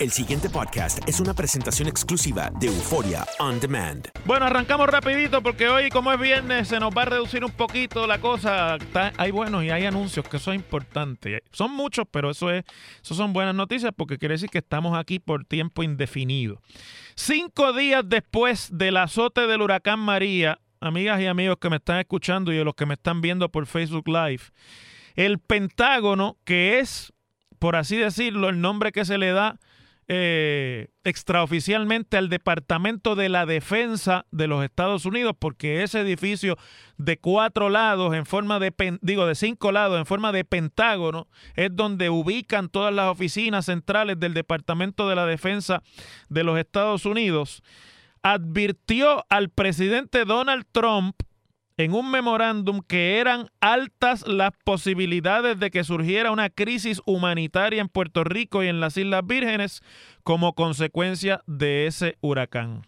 El siguiente podcast es una presentación exclusiva de Euforia On Demand. Bueno, arrancamos rapidito porque hoy, como es viernes, se nos va a reducir un poquito la cosa. Hay buenos y hay anuncios, que eso es importante. Son muchos, pero eso es, eso son buenas noticias porque quiere decir que estamos aquí por tiempo indefinido. Cinco días después del azote del huracán María, amigas y amigos que me están escuchando y los que me están viendo por Facebook Live, el Pentágono, que es, por así decirlo, el nombre que se le da eh, extraoficialmente al Departamento de la Defensa de los Estados Unidos, porque ese edificio de cuatro lados en forma de, digo, de cinco lados en forma de pentágono, es donde ubican todas las oficinas centrales del Departamento de la Defensa de los Estados Unidos, advirtió al presidente Donald Trump en un memorándum que eran altas las posibilidades de que surgiera una crisis humanitaria en Puerto Rico y en las Islas Vírgenes como consecuencia de ese huracán.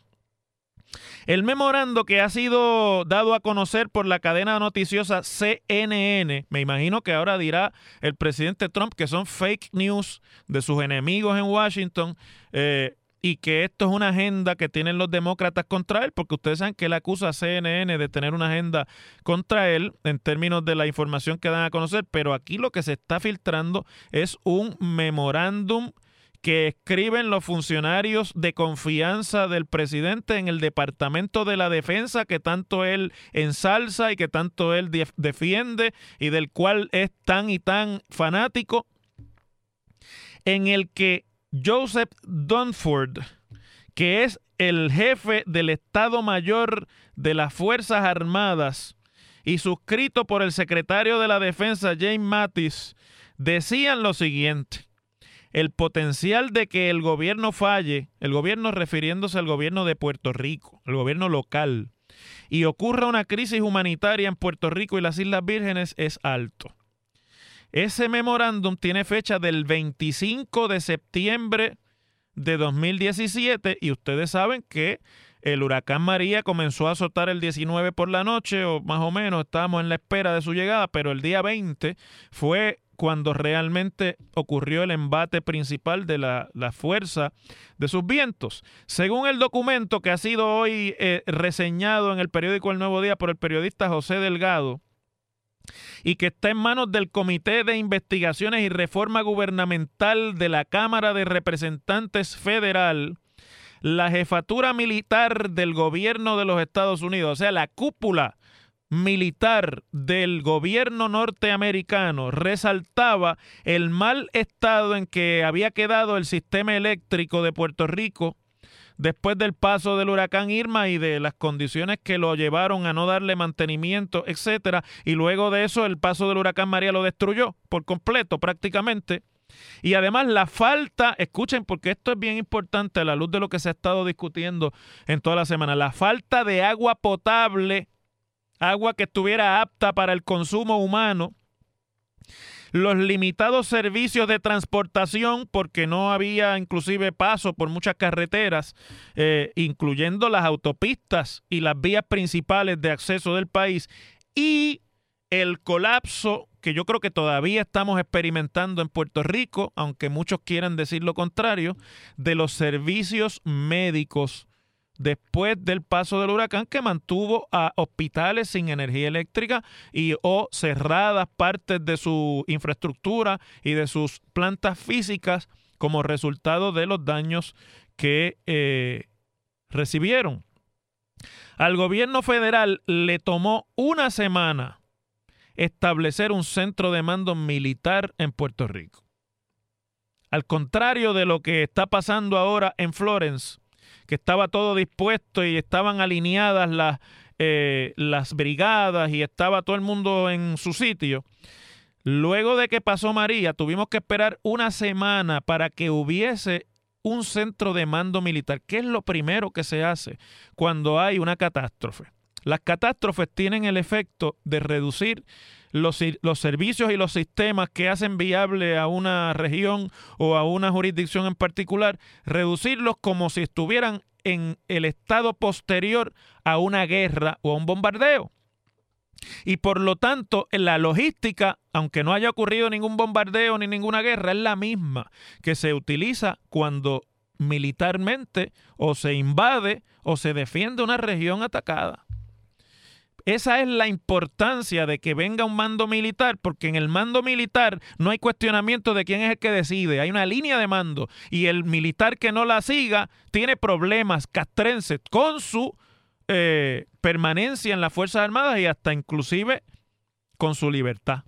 El memorando que ha sido dado a conocer por la cadena noticiosa CNN, me imagino que ahora dirá el presidente Trump que son fake news de sus enemigos en Washington, eh, y que esto es una agenda que tienen los demócratas contra él, porque ustedes saben que él acusa a CNN de tener una agenda contra él en términos de la información que dan a conocer, pero aquí lo que se está filtrando es un memorándum que escriben los funcionarios de confianza del presidente en el Departamento de la Defensa que tanto él ensalza y que tanto él def- defiende y del cual es tan y tan fanático, en el que Joseph Dunford, que es el jefe del Estado Mayor de las Fuerzas Armadas y suscrito por el secretario de la Defensa James Mattis, decían lo siguiente. El potencial de que el gobierno falle, el gobierno refiriéndose al gobierno de Puerto Rico, el gobierno local, y ocurra una crisis humanitaria en Puerto Rico y las Islas Vírgenes es alto. Ese memorándum tiene fecha del 25 de septiembre de 2017 y ustedes saben que el huracán María comenzó a azotar el 19 por la noche o más o menos estábamos en la espera de su llegada, pero el día 20 fue cuando realmente ocurrió el embate principal de la, la fuerza de sus vientos. Según el documento que ha sido hoy eh, reseñado en el periódico El Nuevo Día por el periodista José Delgado, y que está en manos del Comité de Investigaciones y Reforma Gubernamental de la Cámara de Representantes Federal, la jefatura militar del gobierno de los Estados Unidos, o sea, la cúpula militar del gobierno norteamericano resaltaba el mal estado en que había quedado el sistema eléctrico de Puerto Rico después del paso del huracán Irma y de las condiciones que lo llevaron a no darle mantenimiento, etcétera, y luego de eso el paso del huracán María lo destruyó por completo prácticamente. Y además la falta, escuchen porque esto es bien importante a la luz de lo que se ha estado discutiendo en toda la semana, la falta de agua potable, agua que estuviera apta para el consumo humano, los limitados servicios de transportación, porque no había inclusive paso por muchas carreteras, eh, incluyendo las autopistas y las vías principales de acceso del país, y el colapso que yo creo que todavía estamos experimentando en Puerto Rico, aunque muchos quieran decir lo contrario, de los servicios médicos después del paso del huracán que mantuvo a hospitales sin energía eléctrica y o cerradas partes de su infraestructura y de sus plantas físicas como resultado de los daños que eh, recibieron. Al gobierno federal le tomó una semana establecer un centro de mando militar en Puerto Rico. Al contrario de lo que está pasando ahora en Florence, que estaba todo dispuesto y estaban alineadas las, eh, las brigadas y estaba todo el mundo en su sitio. Luego de que pasó María, tuvimos que esperar una semana para que hubiese un centro de mando militar. ¿Qué es lo primero que se hace cuando hay una catástrofe? Las catástrofes tienen el efecto de reducir los, los, servicios y los sistemas que hacen viable a una región o a una jurisdicción en particular, reducirlos como si estuvieran en el estado posterior a una guerra o a un bombardeo. Y por lo tanto, la logística, aunque no haya ocurrido ningún bombardeo ni ninguna guerra, es la misma que se utiliza cuando militarmente o se invade o se defiende una región atacada. Esa es la importancia de que venga un mando militar, porque en el mando militar no hay cuestionamiento de quién es el que decide, hay una línea de mando y el militar que no la siga tiene problemas castrenses con su eh, permanencia en las Fuerzas Armadas y hasta inclusive con su libertad.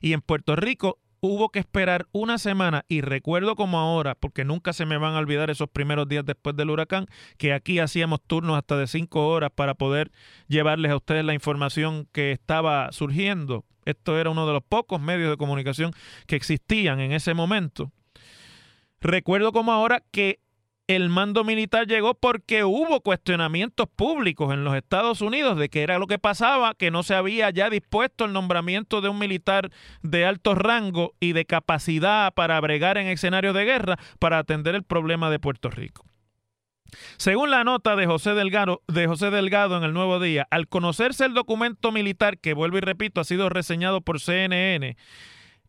Y en Puerto Rico hubo que esperar una semana y recuerdo como ahora, porque nunca se me van a olvidar esos primeros días después del huracán, que aquí hacíamos turnos hasta de cinco horas para poder llevarles a ustedes la información que estaba surgiendo. Esto era uno de los pocos medios de comunicación que existían en ese momento. Recuerdo como ahora que el mando militar llegó porque hubo cuestionamientos públicos en los Estados Unidos de qué era lo que pasaba, que no se había ya dispuesto el nombramiento de un militar de alto rango y de capacidad para bregar en escenarios de guerra para atender el problema de Puerto Rico. Según la nota de José Delgado, de José Delgado en el Nuevo Día, al conocerse el documento militar, que vuelvo y repito, ha sido reseñado por CNN,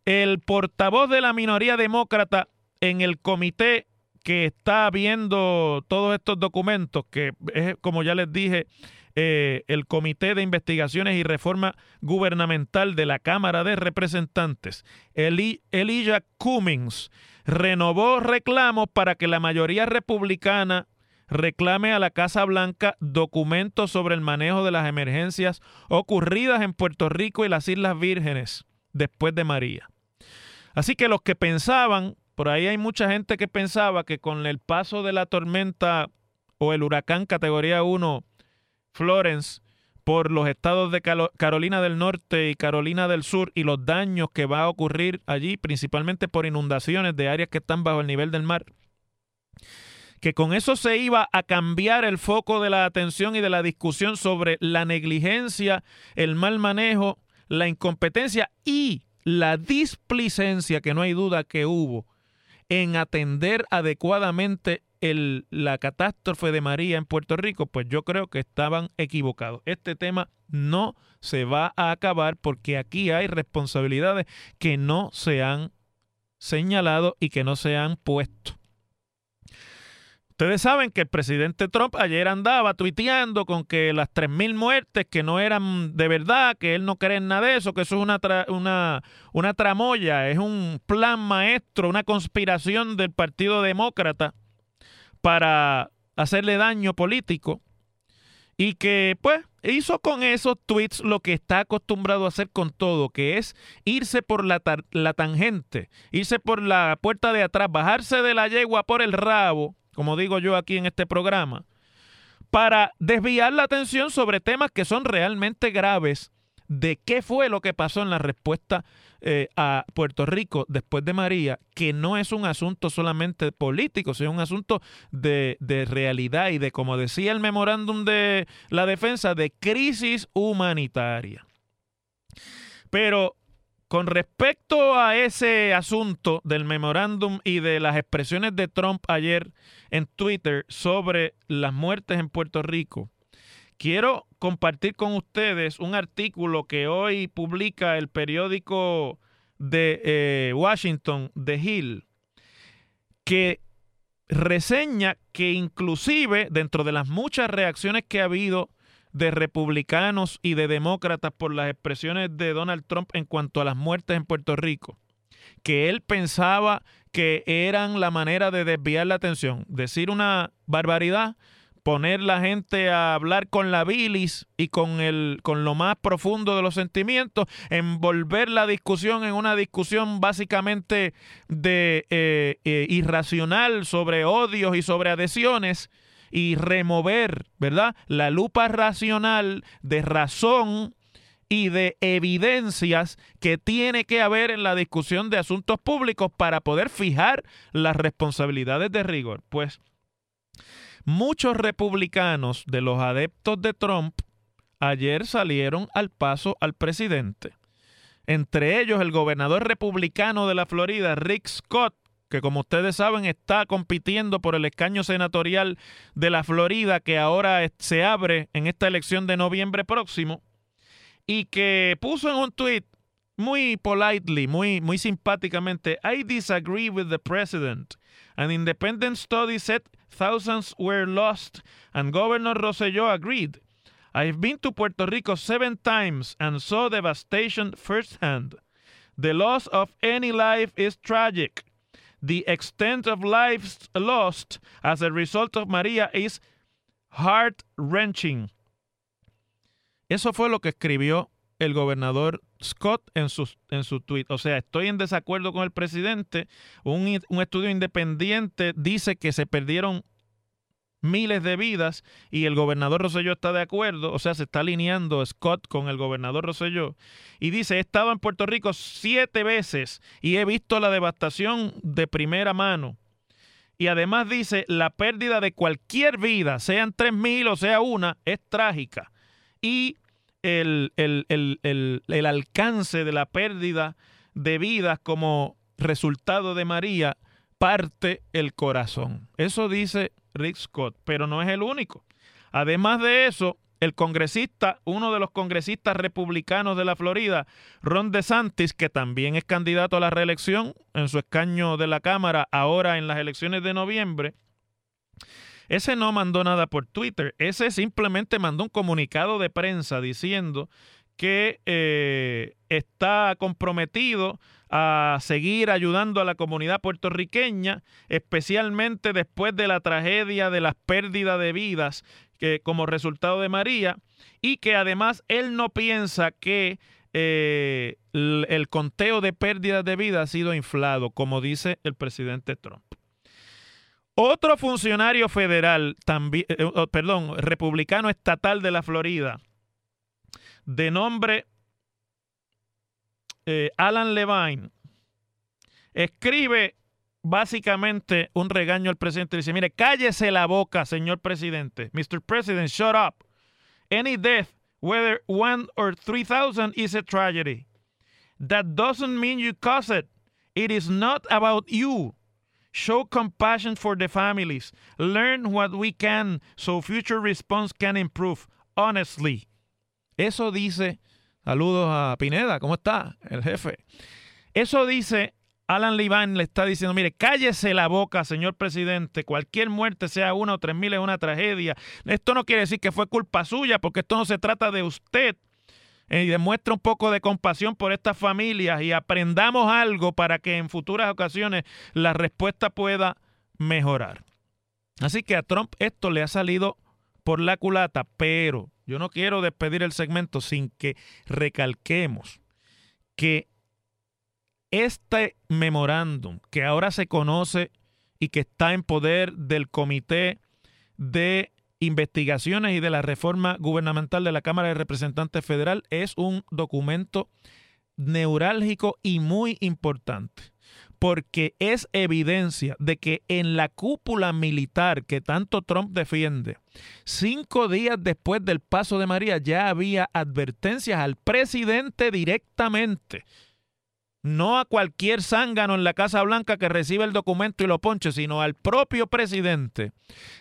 el portavoz de la minoría demócrata en el comité que está viendo todos estos documentos, que es, como ya les dije, eh, el Comité de Investigaciones y Reforma Gubernamental de la Cámara de Representantes, Elijah Cummings, renovó reclamos para que la mayoría republicana reclame a la Casa Blanca documentos sobre el manejo de las emergencias ocurridas en Puerto Rico y las Islas Vírgenes después de María. Así que los que pensaban por ahí hay mucha gente que pensaba que con el paso de la tormenta o el huracán categoría 1 Florence por los estados de Carolina del Norte y Carolina del Sur y los daños que va a ocurrir allí, principalmente por inundaciones de áreas que están bajo el nivel del mar, que con eso se iba a cambiar el foco de la atención y de la discusión sobre la negligencia, el mal manejo, la incompetencia y la displicencia, que no hay duda que hubo en atender adecuadamente la catástrofe de María en Puerto Rico, pues yo creo que estaban equivocados. Este tema no se va a acabar porque aquí hay responsabilidades que no se han señalado y que no se han puesto. Ustedes saben que el presidente Trump ayer andaba tuiteando con que las 3.000 muertes que no eran de verdad, que él no cree en nada de eso, que eso es una, una, una tramoya, es un plan maestro, una conspiración del Partido Demócrata para hacerle daño político y que pues hizo con esos tweets lo que está acostumbrado a hacer con todo, que es irse por la, la tangente, irse por la puerta de atrás, bajarse de la yegua por el rabo, como digo yo aquí en este programa, para desviar la atención sobre temas que son realmente graves de qué fue lo que pasó en la respuesta eh, a Puerto Rico después de María, que no es un asunto solamente político, sino un asunto de, de realidad y de, como decía el memorándum de la defensa, de crisis humanitaria. Pero con respecto a ese asunto del memorándum y de las expresiones de Trump ayer en Twitter sobre las muertes en Puerto Rico, quiero compartir con ustedes un artículo que hoy publica el periódico de eh, Washington, The Hill, que reseña que inclusive dentro de las muchas reacciones que ha habido de republicanos y de demócratas por las expresiones de Donald Trump en cuanto a las muertes en Puerto Rico, que él pensaba que eran la manera de desviar la atención, decir una barbaridad poner la gente a hablar con la bilis y con, el, con lo más profundo de los sentimientos, envolver la discusión en una discusión básicamente de eh, eh, irracional sobre odios y sobre adhesiones y remover, ¿verdad? La lupa racional de razón y de evidencias que tiene que haber en la discusión de asuntos públicos para poder fijar las responsabilidades de rigor. Pues Muchos republicanos de los adeptos de Trump ayer salieron al paso al presidente. Entre ellos el gobernador republicano de la Florida, Rick Scott, que como ustedes saben está compitiendo por el escaño senatorial de la Florida que ahora se abre en esta elección de noviembre próximo, y que puso en un tweet muy politely, muy, muy simpáticamente, I disagree with the president. An independent study said thousands were lost, and Governor Rosselló agreed. I've been to Puerto Rico seven times and saw devastation firsthand. The loss of any life is tragic. The extent of lives lost as a result of María is heart wrenching. Eso fue lo que escribió el gobernador Scott en su, en su tweet. O sea, estoy en desacuerdo con el presidente. Un, un estudio independiente dice que se perdieron miles de vidas y el gobernador Rosselló está de acuerdo, o sea, se está alineando Scott con el gobernador Rosselló y dice, he estado en Puerto Rico siete veces y he visto la devastación de primera mano. Y además dice, la pérdida de cualquier vida, sean tres mil o sea una, es trágica. Y el, el, alcance de la pérdida de vidas como resultado de María parte el corazón. Eso dice Rick Scott, pero no es el único. Además de eso, el congresista, uno de los congresistas republicanos de la Florida, Ron DeSantis, que también es candidato a la reelección en su escaño de la Cámara ahora en las elecciones de noviembre, ese no mandó nada por Twitter, ese simplemente mandó un comunicado de prensa diciendo que eh, está comprometido a seguir ayudando a la comunidad puertorriqueña, especialmente después de la tragedia de las pérdidas de vidas que, como resultado de María, y que además él no piensa que eh, el conteo de pérdidas de vida ha sido inflado, como dice el presidente Trump. Otro funcionario federal, también, eh, oh, perdón, republicano estatal de la Florida, de nombre eh, Alan Levine, escribe básicamente un regaño al presidente. Dice, mire, cállese la boca, señor presidente. Mr. President, shut up. Any death, whether one or 3,000, is a tragedy. That doesn't mean you caused it. It is not about you. Show compassion for the families. Learn what we can so future response can improve. Honestly. Eso dice, saludos a Pineda, ¿cómo está? El jefe. Eso dice Alan Levine le está diciendo, mire, cállese la boca, señor presidente, cualquier muerte, sea una o tres mil, es una tragedia. Esto no quiere decir que fue culpa suya, porque esto no se trata de usted y demuestra un poco de compasión por estas familias y aprendamos algo para que en futuras ocasiones la respuesta pueda mejorar. Así que a Trump esto le ha salido por la culata, pero yo no quiero despedir el segmento sin que recalquemos que este memorándum que ahora se conoce y que está en poder del Comité de Investigaciones y de la Reforma Gubernamental de la Cámara de Representantes Federal es un documento neurálgico y muy importante porque es evidencia de que en la cúpula militar que tanto Trump defiende, cinco días después del paso de María ya había advertencias al presidente directamente no a cualquier zángano en la Casa Blanca que recibe el documento y lo ponche, sino al propio presidente,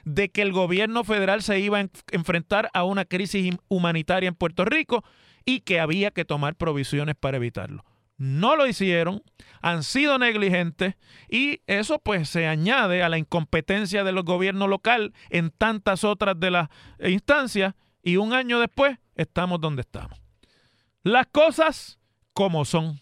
de que el gobierno federal se iba a enfrentar a una crisis humanitaria en Puerto Rico y que había que tomar provisiones para evitarlo. No lo hicieron, han sido negligentes y eso pues se añade a la incompetencia de los gobiernos local en tantas otras de las instancias y un año después estamos donde estamos. Las cosas como son.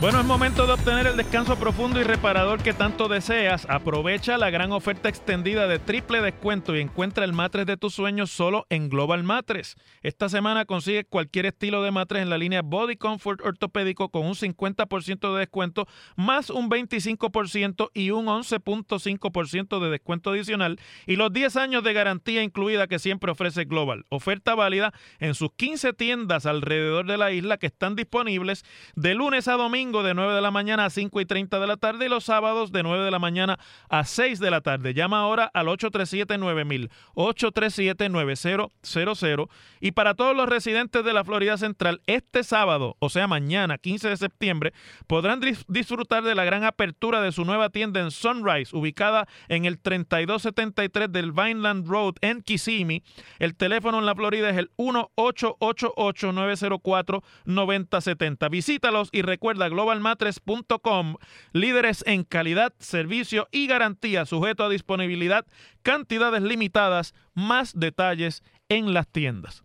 Bueno, es momento de obtener el descanso profundo y reparador que tanto deseas. Aprovecha la gran oferta extendida de triple descuento y encuentra el matres de tus sueños solo en Global Matres. Esta semana consigue cualquier estilo de matres en la línea Body Comfort ortopédico con un 50% de descuento, más un 25% y un 11.5% de descuento adicional y los 10 años de garantía incluida que siempre ofrece Global. Oferta válida en sus 15 tiendas alrededor de la isla que están disponibles de lunes a domingo de 9 de la mañana a 5 y 30 de la tarde y los sábados de 9 de la mañana a 6 de la tarde. Llama ahora al 837-9000, 837-9000 y para todos los residentes de la Florida Central, este sábado, o sea mañana, 15 de septiembre, podrán disfrutar de la gran apertura de su nueva tienda en Sunrise, ubicada en el 3273 del Vineland Road en Kissimmee. El teléfono en la Florida es el 1-888-904-9070. Visítalos y recuerda globalmatres.com, líderes en calidad, servicio y garantía, sujeto a disponibilidad, cantidades limitadas, más detalles en las tiendas.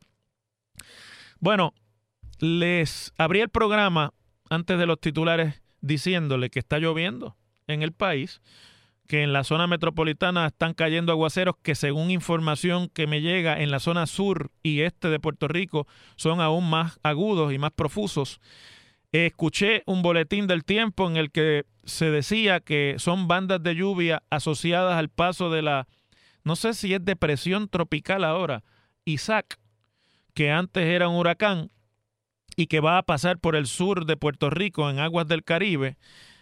Bueno, les abrí el programa antes de los titulares diciéndole que está lloviendo en el país, que en la zona metropolitana están cayendo aguaceros que según información que me llega en la zona sur y este de Puerto Rico son aún más agudos y más profusos escuché un boletín del tiempo en el que se decía que son bandas de lluvia asociadas al paso de la, no sé si es depresión tropical ahora, Isaac, que antes era un huracán y que va a pasar por el sur de Puerto Rico en aguas del Caribe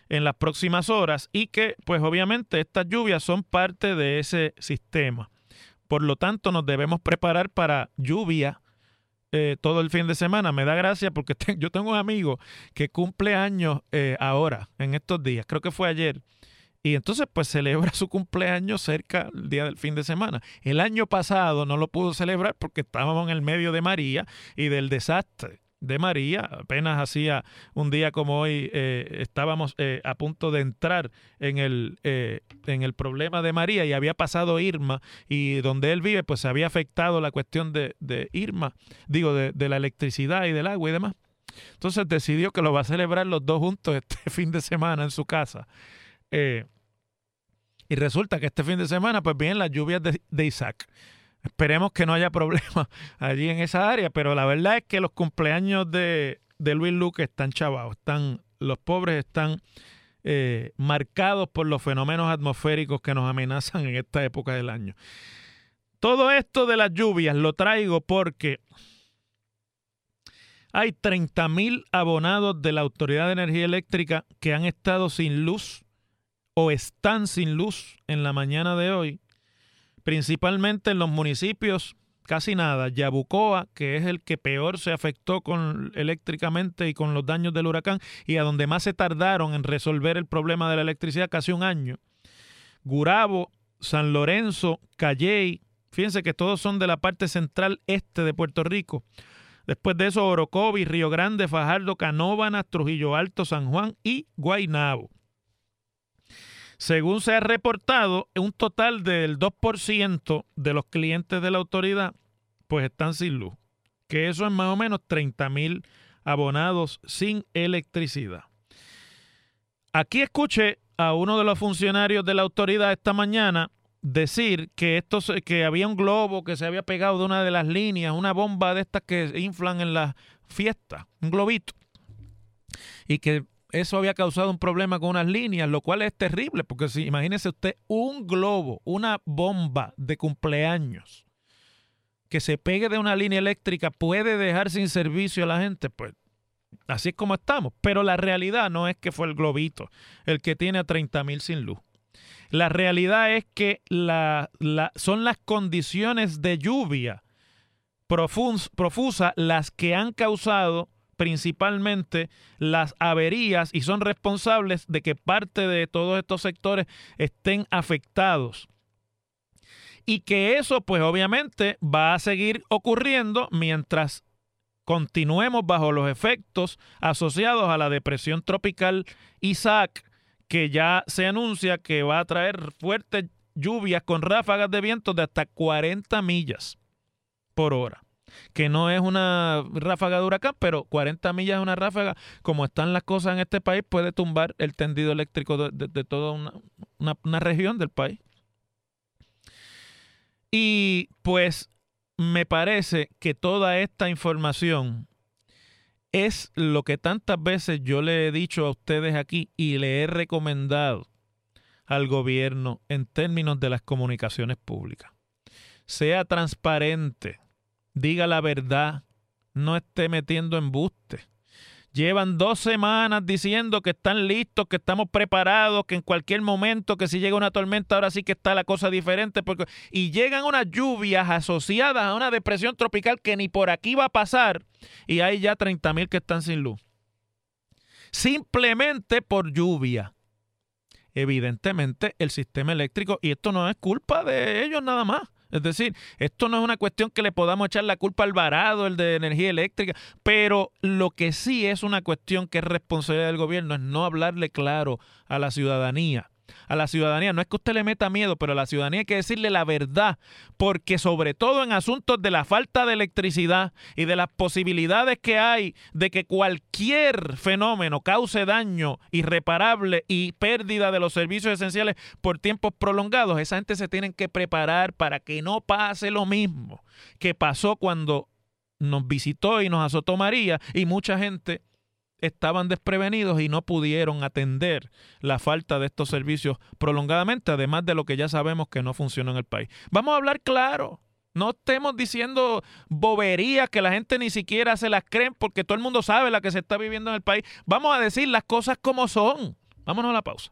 en las próximas horas y que pues obviamente estas lluvias son parte de ese sistema. Por lo tanto nos debemos preparar para lluvia eh, todo el fin de semana. Me da gracia porque yo tengo un amigo que cumple años eh, ahora, en estos días, creo que fue ayer. Y entonces pues celebra su cumpleaños cerca del día del fin de semana. El año pasado no lo pudo celebrar porque estábamos en el medio de María y del desastre de María. Apenas hacía un día como hoy eh, estábamos eh, a punto de entrar en el, eh, en el problema de María y había pasado Irma y donde él vive pues se había afectado la cuestión de, de Irma, digo, de, de, la electricidad y del agua y demás. Entonces decidió que lo va a celebrar los dos juntos este fin de semana en su casa. y resulta que este fin de semana pues vienen las lluvias de, de Isaac. Esperemos que no haya problemas allí en esa área, pero la verdad es que los cumpleaños de, Luis Luque están chavados, están, los pobres están eh, marcados por los fenómenos atmosféricos que nos amenazan en esta época del año. Todo esto de las lluvias lo traigo porque hay 30 mil abonados de la Autoridad de Energía Eléctrica que han estado sin luz o están sin luz en la mañana de hoy principalmente en los municipios, casi nada. Yabucoa, que es el que peor se afectó con, eléctricamente y con los daños del huracán, y a donde más se tardaron en resolver el problema de la electricidad, casi un año. Gurabo, San Lorenzo, Calley, fíjense que todos son de la parte central este de Puerto Rico. Después de eso, Orocovi, Río Grande, Fajardo, Canóvanas, Trujillo Alto, San Juan y Guaynabo. Según se ha reportado, un total del 2% de los clientes de la autoridad pues están sin luz, que eso es más o menos 30 mil abonados sin electricidad. Aquí escuché a uno de los funcionarios de la autoridad esta mañana decir que esto que había un globo que se había pegado de una de las líneas, una bomba de estas que inflan en las fiestas, un globito. Y que eso había causado un problema con unas líneas, lo cual es terrible, porque si imagínese usted un globo, una bomba de cumpleaños que se pegue de una línea eléctrica puede dejar sin servicio a la gente, pues así es como estamos. Pero la realidad no es que fue el globito el que tiene a 30 mil sin luz. La realidad es que son las condiciones de lluvia profusa las que han causado principalmente las averías y son responsables de que parte de todos estos sectores estén afectados. Y que eso pues obviamente va a seguir ocurriendo mientras continuemos bajo los efectos asociados a la depresión tropical Isaac, que ya se anuncia que va a traer fuertes lluvias con ráfagas de viento de hasta 40 millas por hora. Que no es una ráfaga de huracán, pero 40 millas es una ráfaga. Como están las cosas en este país, puede tumbar el tendido eléctrico de, toda una región del país. Y pues me parece que toda esta información es lo que tantas veces yo le he dicho a ustedes aquí y le he recomendado al gobierno en términos de las comunicaciones públicas. Sea transparente, diga la verdad, no esté metiendo embuste. Llevan dos semanas diciendo que están listos, que estamos preparados, que en cualquier momento, que si llega una tormenta, ahora sí que está la cosa diferente. Porque... Y llegan unas lluvias asociadas a una depresión tropical que ni por aquí va a pasar y hay ya 30 mil que están sin luz. Simplemente por lluvia. Evidentemente el sistema eléctrico, y esto no es culpa de ellos nada más, es decir, esto no es una cuestión que le podamos echar la culpa al varado, el de energía eléctrica, pero lo que sí es una cuestión que es responsabilidad del gobierno es no hablarle claro a la ciudadanía a la ciudadanía. No es que usted le meta miedo, pero a la ciudadanía hay que decirle la verdad, porque sobre todo en asuntos de la falta de electricidad y de las posibilidades que hay de que cualquier fenómeno cause daño irreparable y pérdida de los servicios esenciales por tiempos prolongados, esa gente se tiene que preparar para que no pase lo mismo que pasó cuando nos visitó y nos azotó María y mucha gente estaban desprevenidos y no pudieron atender la falta de estos servicios prolongadamente, además de lo que ya sabemos que no funciona en el país. Vamos a hablar claro. No estemos diciendo boberías que la gente ni siquiera se las creen porque todo el mundo sabe la que se está viviendo en el país. Vamos a decir las cosas como son. Vámonos a la pausa.